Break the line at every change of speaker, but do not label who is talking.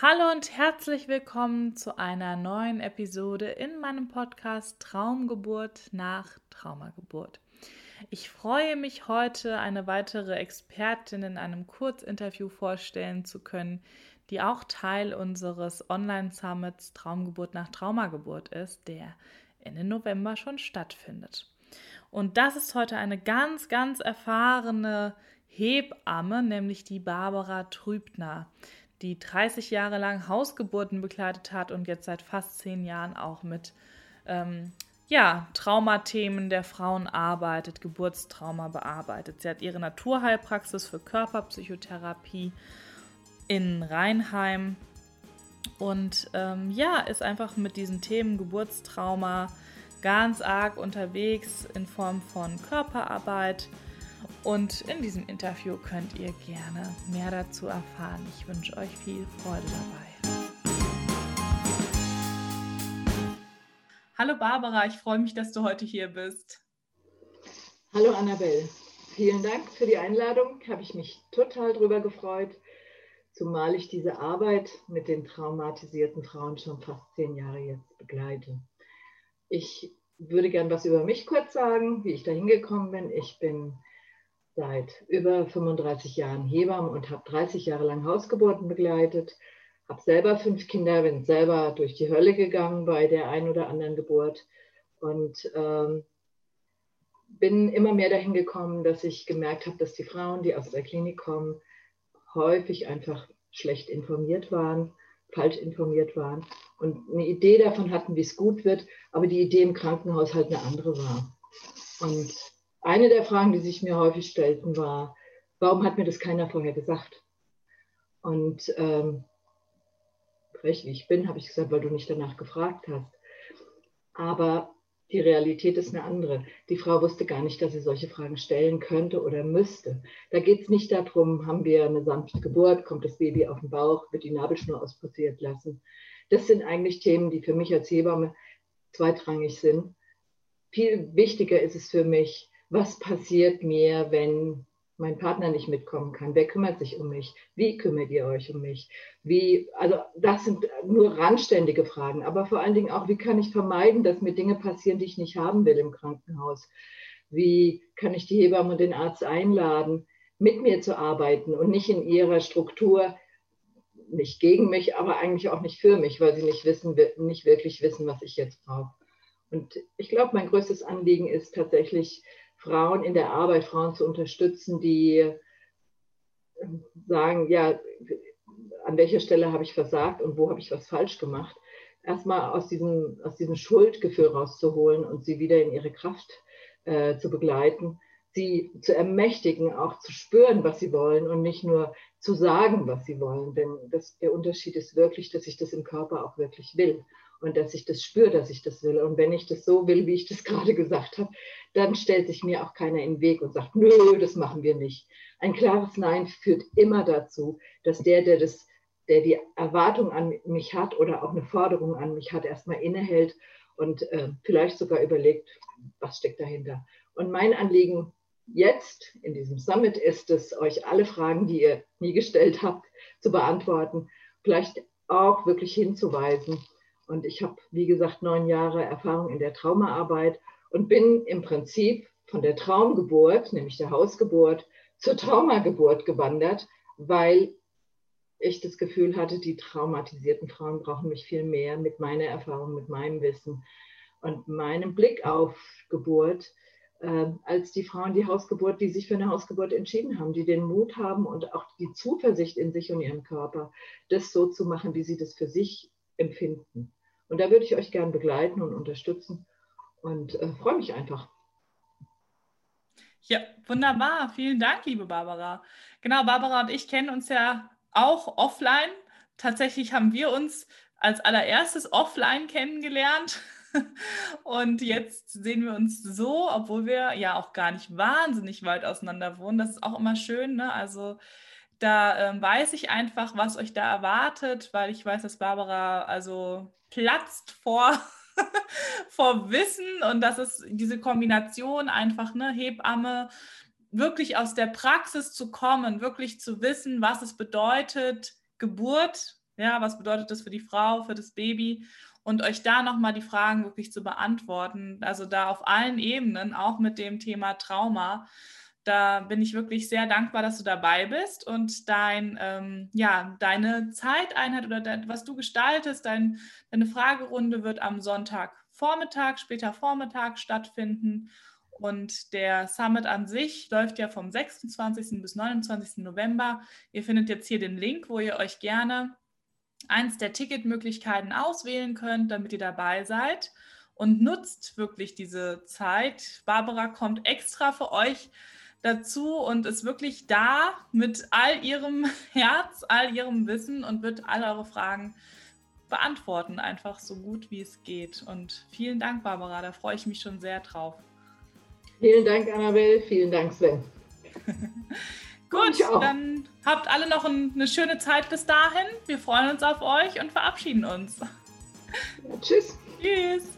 Hallo und herzlich willkommen zu einer neuen Episode in meinem Podcast Traumgeburt nach Traumageburt. Ich freue mich heute, eine weitere Expertin in einem Kurzinterview vorstellen zu können, die auch Teil unseres Online-Summits Traumgeburt nach Traumageburt ist, der Ende November schon stattfindet. Und das ist heute eine ganz, ganz erfahrene Hebamme, nämlich die Barbara Trübner die 30 Jahre lang Hausgeburten begleitet hat und jetzt seit fast zehn Jahren auch mit ähm, ja, Traumathemen der Frauen arbeitet, Geburtstrauma bearbeitet. Sie hat ihre Naturheilpraxis für Körperpsychotherapie in Rheinheim und ähm, ja, ist einfach mit diesen Themen Geburtstrauma ganz arg unterwegs in Form von Körperarbeit und in diesem Interview könnt ihr gerne mehr dazu erfahren. Ich wünsche euch viel Freude dabei. Hallo Barbara, ich freue mich, dass du heute hier bist.
Hallo Annabelle, vielen Dank für die Einladung. Habe ich mich total drüber gefreut, zumal ich diese Arbeit mit den traumatisierten Frauen schon fast zehn Jahre jetzt begleite. Ich würde gern was über mich kurz sagen, wie ich da hingekommen bin. Ich bin seit über 35 Jahren Hebamme und habe 30 Jahre lang Hausgeburten begleitet. Habe selber fünf Kinder, bin selber durch die Hölle gegangen bei der einen oder anderen Geburt und ähm, bin immer mehr dahin gekommen, dass ich gemerkt habe, dass die Frauen, die aus der Klinik kommen, häufig einfach schlecht informiert waren, falsch informiert waren und eine Idee davon hatten, wie es gut wird, aber die Idee im Krankenhaus halt eine andere war. Und eine der Fragen, die sich mir häufig stellten, war, warum hat mir das keiner vorher gesagt? Und ähm, frech wie ich bin, habe ich gesagt, weil du nicht danach gefragt hast. Aber die Realität ist eine andere. Die Frau wusste gar nicht, dass sie solche Fragen stellen könnte oder müsste. Da geht es nicht darum, haben wir eine sanfte Geburt, kommt das Baby auf den Bauch, wird die Nabelschnur auspassiert lassen. Das sind eigentlich Themen, die für mich als Hebamme zweitrangig sind. Viel wichtiger ist es für mich, was passiert mir, wenn mein Partner nicht mitkommen kann? Wer kümmert sich um mich? Wie kümmert ihr euch um mich? Wie, also das sind nur randständige Fragen, aber vor allen Dingen auch, wie kann ich vermeiden, dass mir Dinge passieren, die ich nicht haben will im Krankenhaus? Wie kann ich die Hebamme und den Arzt einladen, mit mir zu arbeiten und nicht in ihrer Struktur, nicht gegen mich, aber eigentlich auch nicht für mich, weil sie nicht wissen, nicht wirklich wissen, was ich jetzt brauche. Und ich glaube, mein größtes Anliegen ist tatsächlich, Frauen in der Arbeit, Frauen zu unterstützen, die sagen, ja, an welcher Stelle habe ich versagt und wo habe ich was falsch gemacht. Erstmal aus diesem, aus diesem Schuldgefühl rauszuholen und sie wieder in ihre Kraft äh, zu begleiten, sie zu ermächtigen, auch zu spüren, was sie wollen und nicht nur zu sagen, was sie wollen. Denn das, der Unterschied ist wirklich, dass ich das im Körper auch wirklich will und dass ich das spüre, dass ich das will. Und wenn ich das so will, wie ich das gerade gesagt habe, dann stellt sich mir auch keiner in den Weg und sagt, nö, das machen wir nicht. Ein klares Nein führt immer dazu, dass der, der das der die Erwartung an mich hat oder auch eine Forderung an mich hat, erstmal innehält und äh, vielleicht sogar überlegt, was steckt dahinter. Und mein Anliegen jetzt in diesem Summit ist es, euch alle Fragen, die ihr nie gestellt habt, zu beantworten, vielleicht auch wirklich hinzuweisen. Und ich habe, wie gesagt, neun Jahre Erfahrung in der Traumaarbeit und bin im Prinzip von der Traumgeburt, nämlich der Hausgeburt, zur Traumageburt gewandert, weil ich das Gefühl hatte, die traumatisierten Frauen brauchen mich viel mehr mit meiner Erfahrung, mit meinem Wissen und meinem Blick auf Geburt, äh, als die Frauen, die Hausgeburt, die sich für eine Hausgeburt entschieden haben, die den Mut haben und auch die Zuversicht in sich und ihren Körper, das so zu machen, wie sie das für sich empfinden. Und da würde ich euch gerne begleiten und unterstützen und äh, freue mich einfach.
Ja, wunderbar. Vielen Dank, liebe Barbara. Genau, Barbara und ich kennen uns ja auch offline. Tatsächlich haben wir uns als allererstes offline kennengelernt. Und jetzt sehen wir uns so, obwohl wir ja auch gar nicht wahnsinnig weit auseinander wohnen. Das ist auch immer schön. Ne? Also da ähm, weiß ich einfach, was euch da erwartet, weil ich weiß, dass Barbara also platzt vor, vor Wissen und das ist diese Kombination einfach, ne, Hebamme, wirklich aus der Praxis zu kommen, wirklich zu wissen, was es bedeutet, Geburt Ja, was bedeutet das für die Frau, für das Baby? Und euch da nochmal die Fragen wirklich zu beantworten. Also da auf allen Ebenen, auch mit dem Thema Trauma. Da bin ich wirklich sehr dankbar, dass du dabei bist und dein, ähm, ja, deine Zeiteinheit oder dein, was du gestaltest, dein, deine Fragerunde wird am Sonntagvormittag, später Vormittag stattfinden. Und der Summit an sich läuft ja vom 26. bis 29. November. Ihr findet jetzt hier den Link, wo ihr euch gerne eins der Ticketmöglichkeiten auswählen könnt, damit ihr dabei seid. Und nutzt wirklich diese Zeit. Barbara kommt extra für euch dazu und ist wirklich da mit all ihrem Herz, all ihrem Wissen und wird all eure Fragen beantworten, einfach so gut wie es geht. Und vielen Dank, Barbara, da freue ich mich schon sehr drauf.
Vielen Dank, Annabelle. Vielen Dank, Sven.
Gut, dann habt alle noch ein, eine schöne Zeit bis dahin. Wir freuen uns auf euch und verabschieden uns.
Ja, tschüss.
Tschüss.